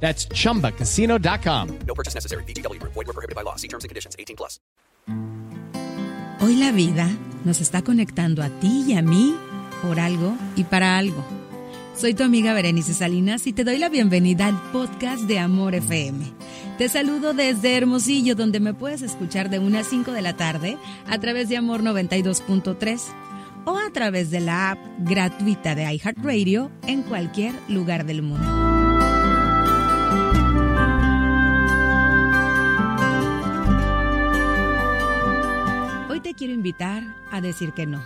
That's chumbacasino.com. No purchase necessary. BGW. Void were prohibited by law. See terms and conditions. 18 plus. Hoy la vida nos está conectando a ti y a mí por algo y para algo. Soy tu amiga Berenice Salinas y te doy la bienvenida al podcast de Amor FM. Te saludo desde Hermosillo, donde me puedes escuchar de 1 a 5 de la tarde a través de Amor 92.3 o a través de la app gratuita de iHeartRadio en cualquier lugar del mundo. Invitar a decir que no.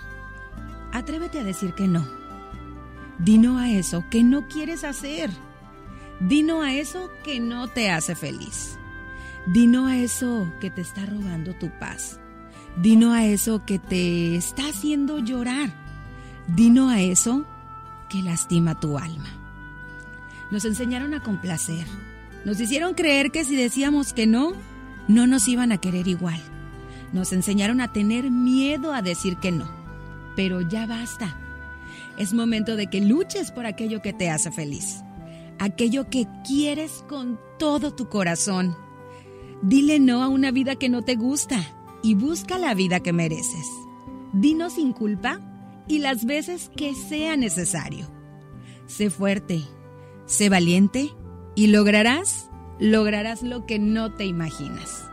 Atrévete a decir que no. Dino a eso que no quieres hacer. Dino a eso que no te hace feliz. Dino a eso que te está robando tu paz. Dino a eso que te está haciendo llorar. Dino a eso que lastima tu alma. Nos enseñaron a complacer. Nos hicieron creer que si decíamos que no, no nos iban a querer igual. Nos enseñaron a tener miedo a decir que no. Pero ya basta. Es momento de que luches por aquello que te hace feliz. Aquello que quieres con todo tu corazón. Dile no a una vida que no te gusta y busca la vida que mereces. Dino sin culpa y las veces que sea necesario. Sé fuerte, sé valiente y lograrás, lograrás lo que no te imaginas.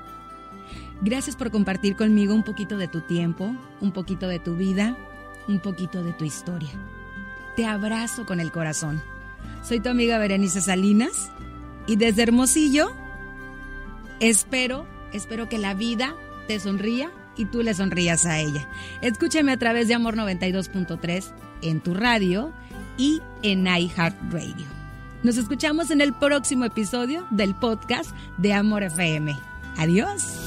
Gracias por compartir conmigo un poquito de tu tiempo, un poquito de tu vida, un poquito de tu historia. Te abrazo con el corazón. Soy tu amiga Berenice Salinas y desde Hermosillo espero, espero que la vida te sonría y tú le sonrías a ella. Escúchame a través de Amor 92.3 en tu radio y en iHeartRadio. Nos escuchamos en el próximo episodio del podcast de Amor FM. Adiós.